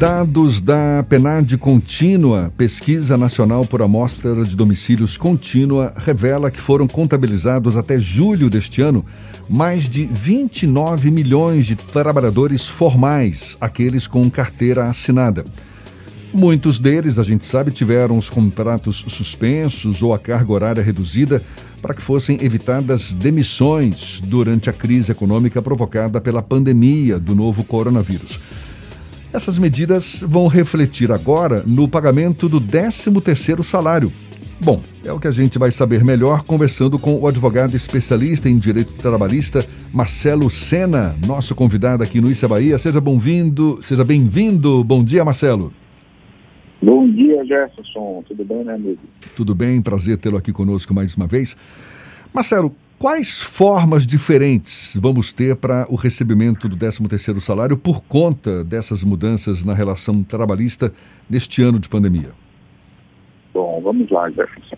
Dados da PNAD Contínua, Pesquisa Nacional por Amostra de Domicílios Contínua, revela que foram contabilizados até julho deste ano mais de 29 milhões de trabalhadores formais, aqueles com carteira assinada. Muitos deles, a gente sabe, tiveram os contratos suspensos ou a carga horária reduzida para que fossem evitadas demissões durante a crise econômica provocada pela pandemia do novo coronavírus. Essas medidas vão refletir agora no pagamento do 13º salário. Bom, é o que a gente vai saber melhor conversando com o advogado especialista em direito trabalhista Marcelo Sena, nosso convidado aqui no Issa Bahia. Seja bem-vindo, seja bem-vindo. Bom dia, Marcelo. Bom dia, Jefferson. Tudo bem, né, amigo? Tudo bem, prazer tê-lo aqui conosco mais uma vez. Marcelo, quais formas diferentes vamos ter para o recebimento do 13º salário por conta dessas mudanças na relação trabalhista neste ano de pandemia? Bom, vamos lá, Jefferson.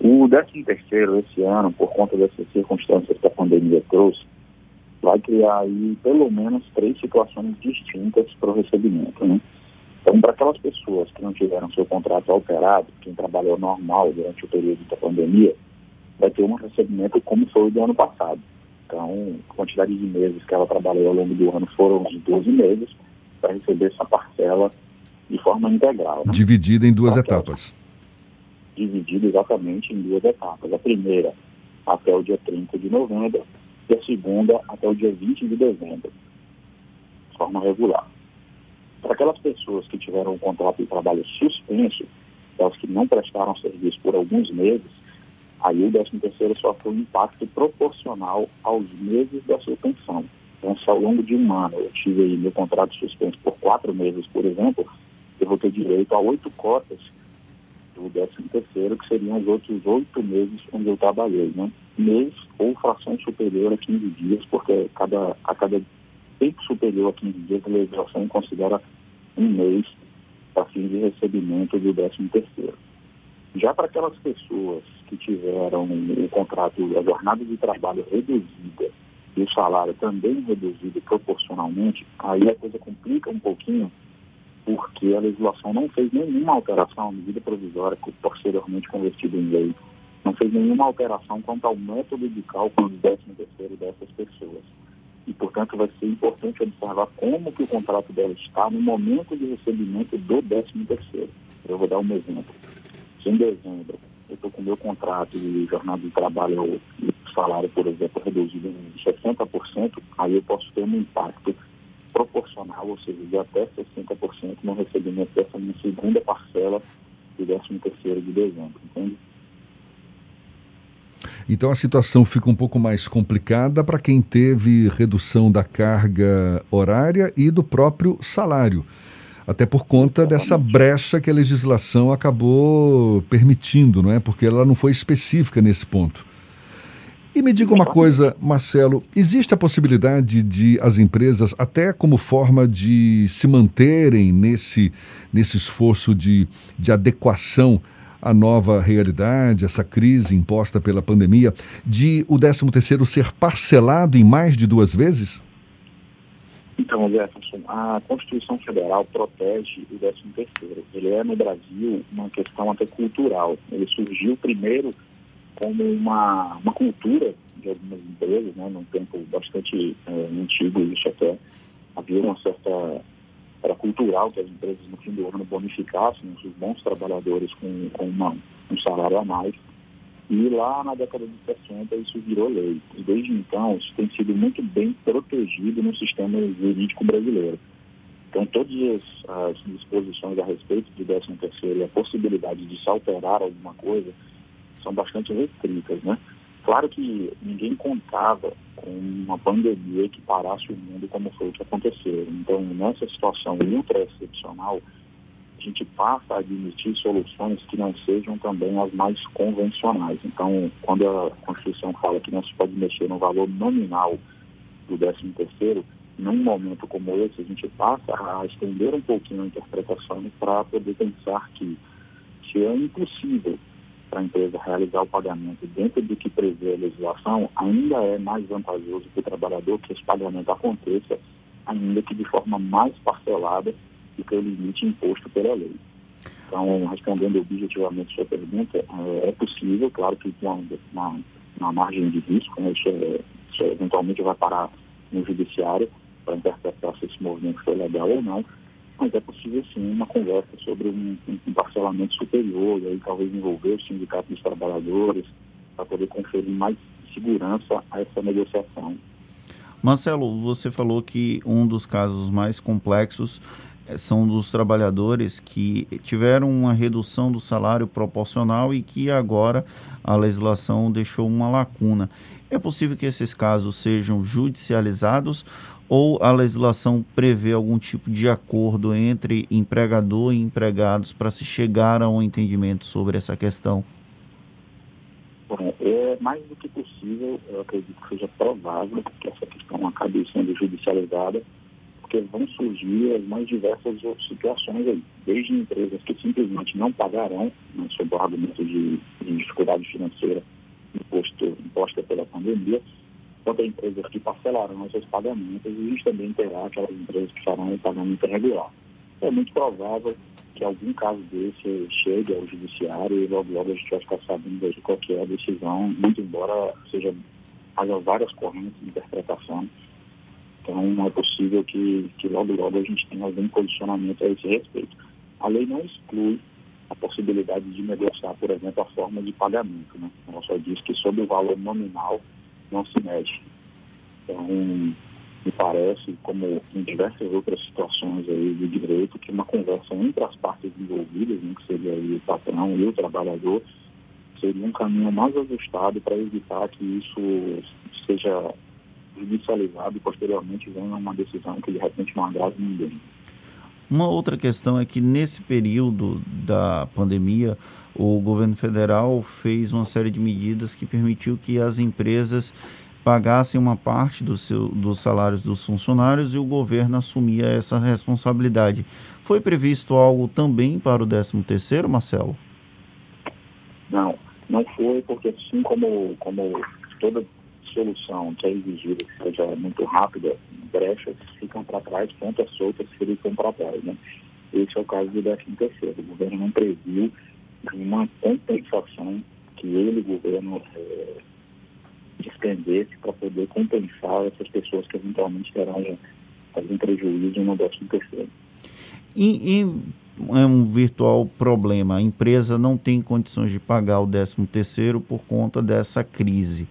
O 13º esse ano, por conta dessas circunstâncias que a pandemia trouxe, vai criar aí pelo menos três situações distintas para o recebimento, né? Então, para aquelas pessoas que não tiveram seu contrato alterado, quem trabalhou normal durante o período da pandemia, vai ter um recebimento como foi o do ano passado. Então, a quantidade de meses que ela trabalhou ao longo do ano foram de 12 meses para receber essa parcela de forma integral. Né? Dividida em duas etapas. Dividida exatamente em duas etapas. A primeira até o dia 30 de novembro e a segunda até o dia 20 de dezembro, de forma regular. Para aquelas pessoas que tiveram um contrato de trabalho suspenso, aquelas que não prestaram serviço por alguns meses, aí o 13 terceiro sofre um impacto proporcional aos meses da sua pensão. Então, se ao longo de um ano eu tive aí meu contrato suspenso por quatro meses, por exemplo, eu vou ter direito a oito cotas do 13 terceiro, que seriam os outros oito meses onde eu trabalhei, né? Mês ou fração superior a 15 dias, porque cada, a cada tempo superior a 15 dias, a legislação considera um mês para fim de recebimento do 13 terceiro. Já para aquelas pessoas que tiveram o contrato, a jornada de trabalho reduzida e o salário também reduzido proporcionalmente, aí a coisa complica um pouquinho, porque a legislação não fez nenhuma alteração, a medida provisória posteriormente convertida em lei, não fez nenhuma alteração quanto ao método de cálculo do 13 terceiro dessas pessoas e, portanto, vai ser importante observar como que o contrato dela está no momento de recebimento do 13 terceiro. Eu vou dar um exemplo. Em dezembro eu estou com o meu contrato de jornada de trabalho e salário, por exemplo, reduzido em 60%, aí eu posso ter um impacto proporcional, ou seja, de até 60% no recebimento dessa minha segunda parcela do 13 terceiro de dezembro, entende? Então a situação fica um pouco mais complicada para quem teve redução da carga horária e do próprio salário. Até por conta dessa brecha que a legislação acabou permitindo, não é? Porque ela não foi específica nesse ponto. E me diga uma coisa, Marcelo, existe a possibilidade de as empresas, até como forma de se manterem nesse, nesse esforço de, de adequação a nova realidade, essa crise imposta pela pandemia, de o 13º ser parcelado em mais de duas vezes? Então, Jefferson, a Constituição Federal protege o 13º. Ele é, no Brasil, uma questão até cultural. Ele surgiu primeiro como uma, uma cultura de algumas empresas, né, num tempo bastante é, antigo, isso até havia uma certa era cultural que as empresas no fim do ano bonificassem os bons trabalhadores com, com uma, um salário a mais. E lá na década de 60 isso virou lei. E desde então isso tem sido muito bem protegido no sistema jurídico brasileiro. Então todas as, disposições a respeito do 13 terceiro e a possibilidade de se alterar alguma coisa são bastante restritas, né? Claro que ninguém contava com uma pandemia que parasse o mundo como foi o que aconteceu. Então, nessa situação ultra excepcional, gente passa a admitir soluções que não sejam também as mais convencionais. Então, quando a Constituição fala que não se pode mexer no valor nominal do 13 terceiro, num momento como esse, a gente passa a estender um pouquinho a interpretação para poder pensar que se é impossível para a empresa realizar o pagamento dentro do que prevê a legislação, ainda é mais vantajoso para o trabalhador que esse pagamento aconteça, ainda que de forma mais parcelada do que o limite imposto pela lei. Então, respondendo objetivamente sua pergunta, é, é possível, claro que na, na margem de risco, né, isso, é, isso eventualmente vai parar no judiciário para interpretar se esse movimento foi legal ou não, mas é possível sim uma conversa sobre um, um parcelamento superior, e aí talvez envolver o sindicato dos trabalhadores, para poder conferir mais segurança a essa negociação. Marcelo, você falou que um dos casos mais complexos são dos trabalhadores que tiveram uma redução do salário proporcional e que agora a legislação deixou uma lacuna. É possível que esses casos sejam judicializados ou a legislação prevê algum tipo de acordo entre empregador e empregados para se chegar a um entendimento sobre essa questão? Bom, é mais do que possível, eu acredito que seja provável que essa questão acabe sendo judicializada, porque vão surgir as mais diversas situações aí, desde empresas que simplesmente não pagarão, né, sob o argumento de, de dificuldade financeira imposto, imposta pela pandemia, quanto a empresas que parcelarão seus pagamentos e a gente também terá aquelas empresas que farão o pagamento regular. É muito provável que algum caso desse chegue ao judiciário e logo logo a gente vai ficar sabendo de qual é decisão, muito embora seja haja várias correntes de interpretação. Então não é possível que, que logo logo a gente tenha algum posicionamento a esse respeito. A lei não exclui a possibilidade de negociar, por exemplo, a forma de pagamento. Né? Ela só diz que sobre o valor nominal não se mexe. Então, me parece, como em diversas outras situações aí de direito, que uma conversa entre as partes envolvidas, né, que seria o patrão e o trabalhador, seria um caminho mais ajustado para evitar que isso seja judicializado e posteriormente venha uma decisão que de repente não agrade ninguém. Uma outra questão é que nesse período da pandemia, o governo federal fez uma série de medidas que permitiu que as empresas pagassem uma parte do seu, dos salários dos funcionários e o governo assumia essa responsabilidade. Foi previsto algo também para o 13º, Marcelo? Não, não foi, porque assim como, como toda solução que é exigida que seja muito rápida, brechas ficam para trás, pontas soltas ficam para trás. Né? Esse é o caso do 13 terceiro. O governo não previu uma compensação que ele, o governo, é, despendesse para poder compensar essas pessoas que eventualmente terão algum prejuízo no 13 terceiro. E, e é um virtual problema. A empresa não tem condições de pagar o 13 terceiro por conta dessa crise.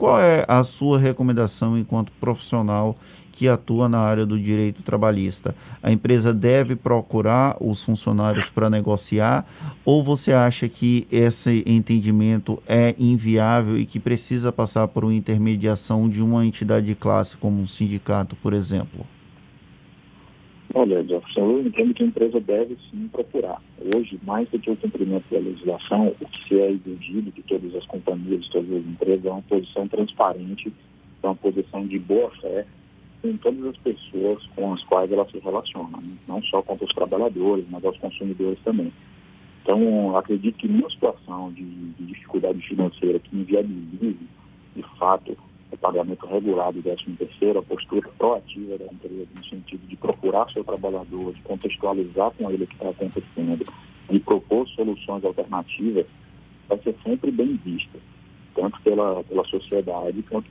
Qual é a sua recomendação enquanto profissional que atua na área do direito trabalhista? A empresa deve procurar os funcionários para negociar ou você acha que esse entendimento é inviável e que precisa passar por uma intermediação de uma entidade de classe, como um sindicato, por exemplo? Olha, Jefferson, eu entendo que a empresa deve sim procurar. Hoje, mais do que o cumprimento da legislação, o que se é exigido de todas as companhias, de todas as empresas, é uma posição transparente, é uma posição de boa fé com todas as pessoas com as quais ela se relaciona, né? não só com os trabalhadores, mas aos consumidores também. Então, acredito que numa situação de, de dificuldade financeira que inviabilize, de fato, o pagamento regular do 13 terceiro, a postura proativa da empresa no sentido de procurar seu trabalhador, de contextualizar com ele o que está acontecendo e propor soluções alternativas, vai ser sempre bem vista, tanto pela, pela sociedade quanto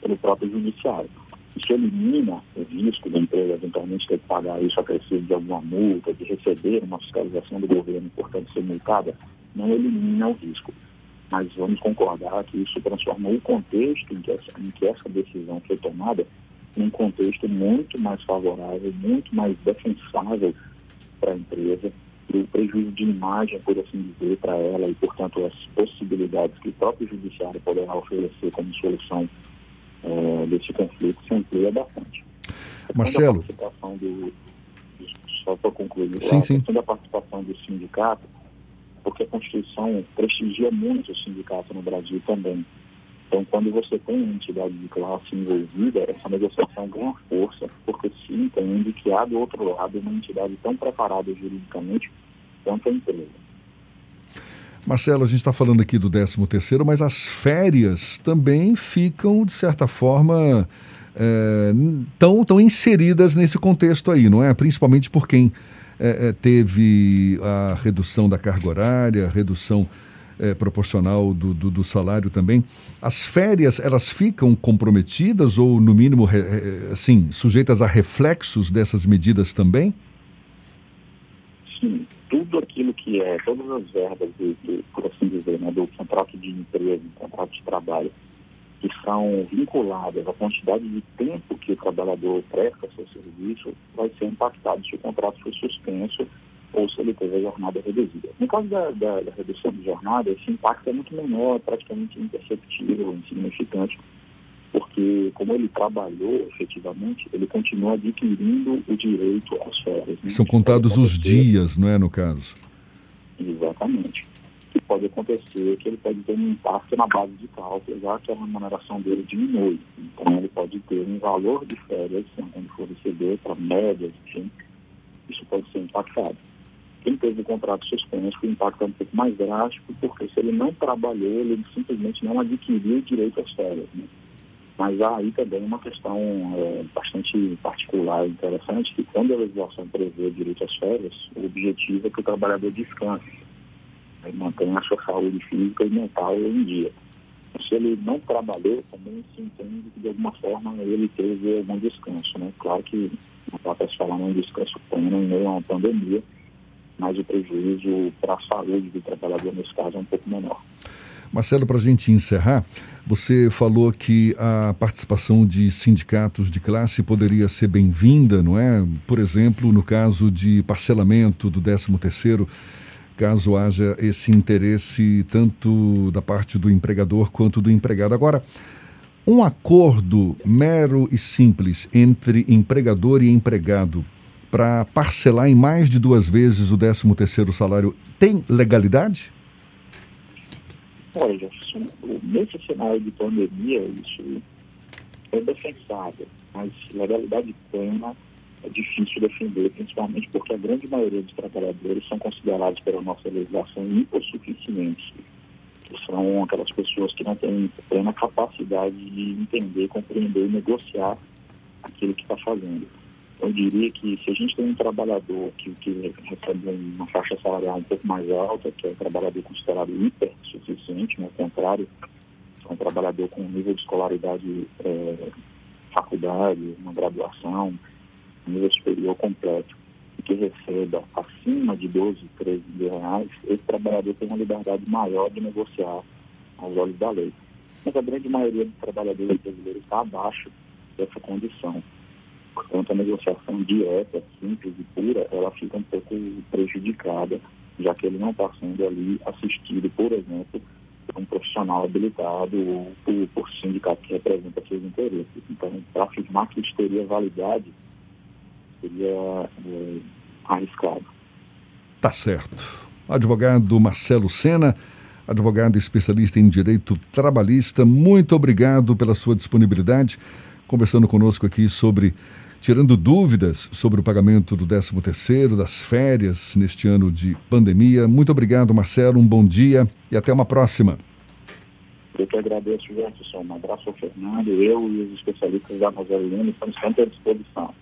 pelo próprio judiciário. Isso elimina o risco da empresa eventualmente ter que pagar isso a crescer de alguma multa, de receber uma fiscalização do governo, portanto ser multada, não elimina o risco mas vamos concordar que isso transformou o contexto em que essa, em que essa decisão foi tomada em um contexto muito mais favorável, muito mais defensável para a empresa e o prejuízo de imagem, por assim dizer, para ela e, portanto, as possibilidades que o próprio judiciário poderá oferecer como solução é, desse conflito se amplia bastante. Marcelo. Do, só para concluir, sim, a sim. questão da participação do sindicato, porque a Constituição prestigia muito o sindicato no Brasil também. Então, quando você tem uma entidade de classe envolvida, essa negociação ganha força, porque se entende que há do outro lado uma entidade tão preparada juridicamente quanto a empresa. Marcelo, a gente está falando aqui do 13 terceiro, mas as férias também ficam, de certa forma, é, inseridas nesse contexto aí, não é? Principalmente por quem é, é, teve a redução da carga horária, redução é, proporcional do, do, do, salário também. As férias, elas ficam comprometidas ou, no mínimo, re, assim, sujeitas a reflexos dessas medidas também? Sim, tudo aquilo que é, todas as verbas, do, por assim dizer, né, do contrato de empresa, contrato de trabalho, que são vinculadas à quantidade de tempo que o trabalhador presta seu serviço, vai ser impactado se o contrato for suspenso ou se ele teve a jornada reduzida. No caso da, da, da redução de jornada, esse impacto é muito menor, praticamente imperceptível, insignificante, porque como ele trabalhou efetivamente, ele continua adquirindo o direito às férias. Né? São contados os dias, não é, no caso? Exatamente. Pode acontecer que ele pode ter um impacto na base de cálculo, já que a remuneração dele diminui. Então ele pode ter um valor de férias, quando for receber, para médias, enfim, isso pode ser impactado. Quem teve o contrato suspenso, o impacto é um pouco mais drástico, porque se ele não trabalhou, ele simplesmente não adquiriu o direito às férias. Né? Mas há aí também uma questão é, bastante particular e interessante, que quando a legislação prevê o direito às férias, o objetivo é que o trabalhador descanse, né, mantenha a sua saúde física e mental em dia. Se ele não trabalhou, também se entende que de alguma forma ele teve algum descanso. Né? Claro que não para se falar num descanso pleno em meio a uma pandemia, mas o prejuízo para a saúde do trabalhador nesse caso é um pouco menor. Marcelo, para a gente encerrar, você falou que a participação de sindicatos de classe poderia ser bem-vinda, não é? Por exemplo, no caso de parcelamento do 13º, caso haja esse interesse tanto da parte do empregador quanto do empregado. Agora, um acordo mero e simples entre empregador e empregado para parcelar em mais de duas vezes o 13º salário tem legalidade? Olha, nesse cenário de pandemia, isso é defensável, mas legalidade plena é difícil defender, principalmente porque a grande maioria dos trabalhadores são considerados pela nossa legislação hipossuficientes, que são aquelas pessoas que não têm plena capacidade de entender, compreender e negociar aquilo que está fazendo. Eu diria que se a gente tem um trabalhador que, que recebe uma faixa salarial um pouco mais alta, que é um trabalhador considerado hipersuficiente, ao contrário, é um trabalhador com nível de escolaridade, é, faculdade, uma graduação, nível superior completo, e que receba acima de 12, 13 mil reais, esse trabalhador tem uma liberdade maior de negociar aos olhos da lei. Mas a grande maioria dos trabalhadores brasileiros está abaixo dessa condição. Portanto, a negociação direta, simples e pura, ela fica um pouco prejudicada, já que ele não está sendo ali assistido, por exemplo, por um profissional habilitado ou por, por sindicato que representa seus interesses. Então, para afirmar que isso teria validade, seria é, arriscado. Tá certo. Advogado Marcelo Sena, advogado especialista em direito trabalhista, muito obrigado pela sua disponibilidade, conversando conosco aqui sobre tirando dúvidas sobre o pagamento do 13º, das férias neste ano de pandemia. Muito obrigado, Marcelo, um bom dia e até uma próxima. Eu que agradeço, Jefferson. Um abraço ao Fernando, eu e os especialistas da Rosarina estamos sempre à disposição.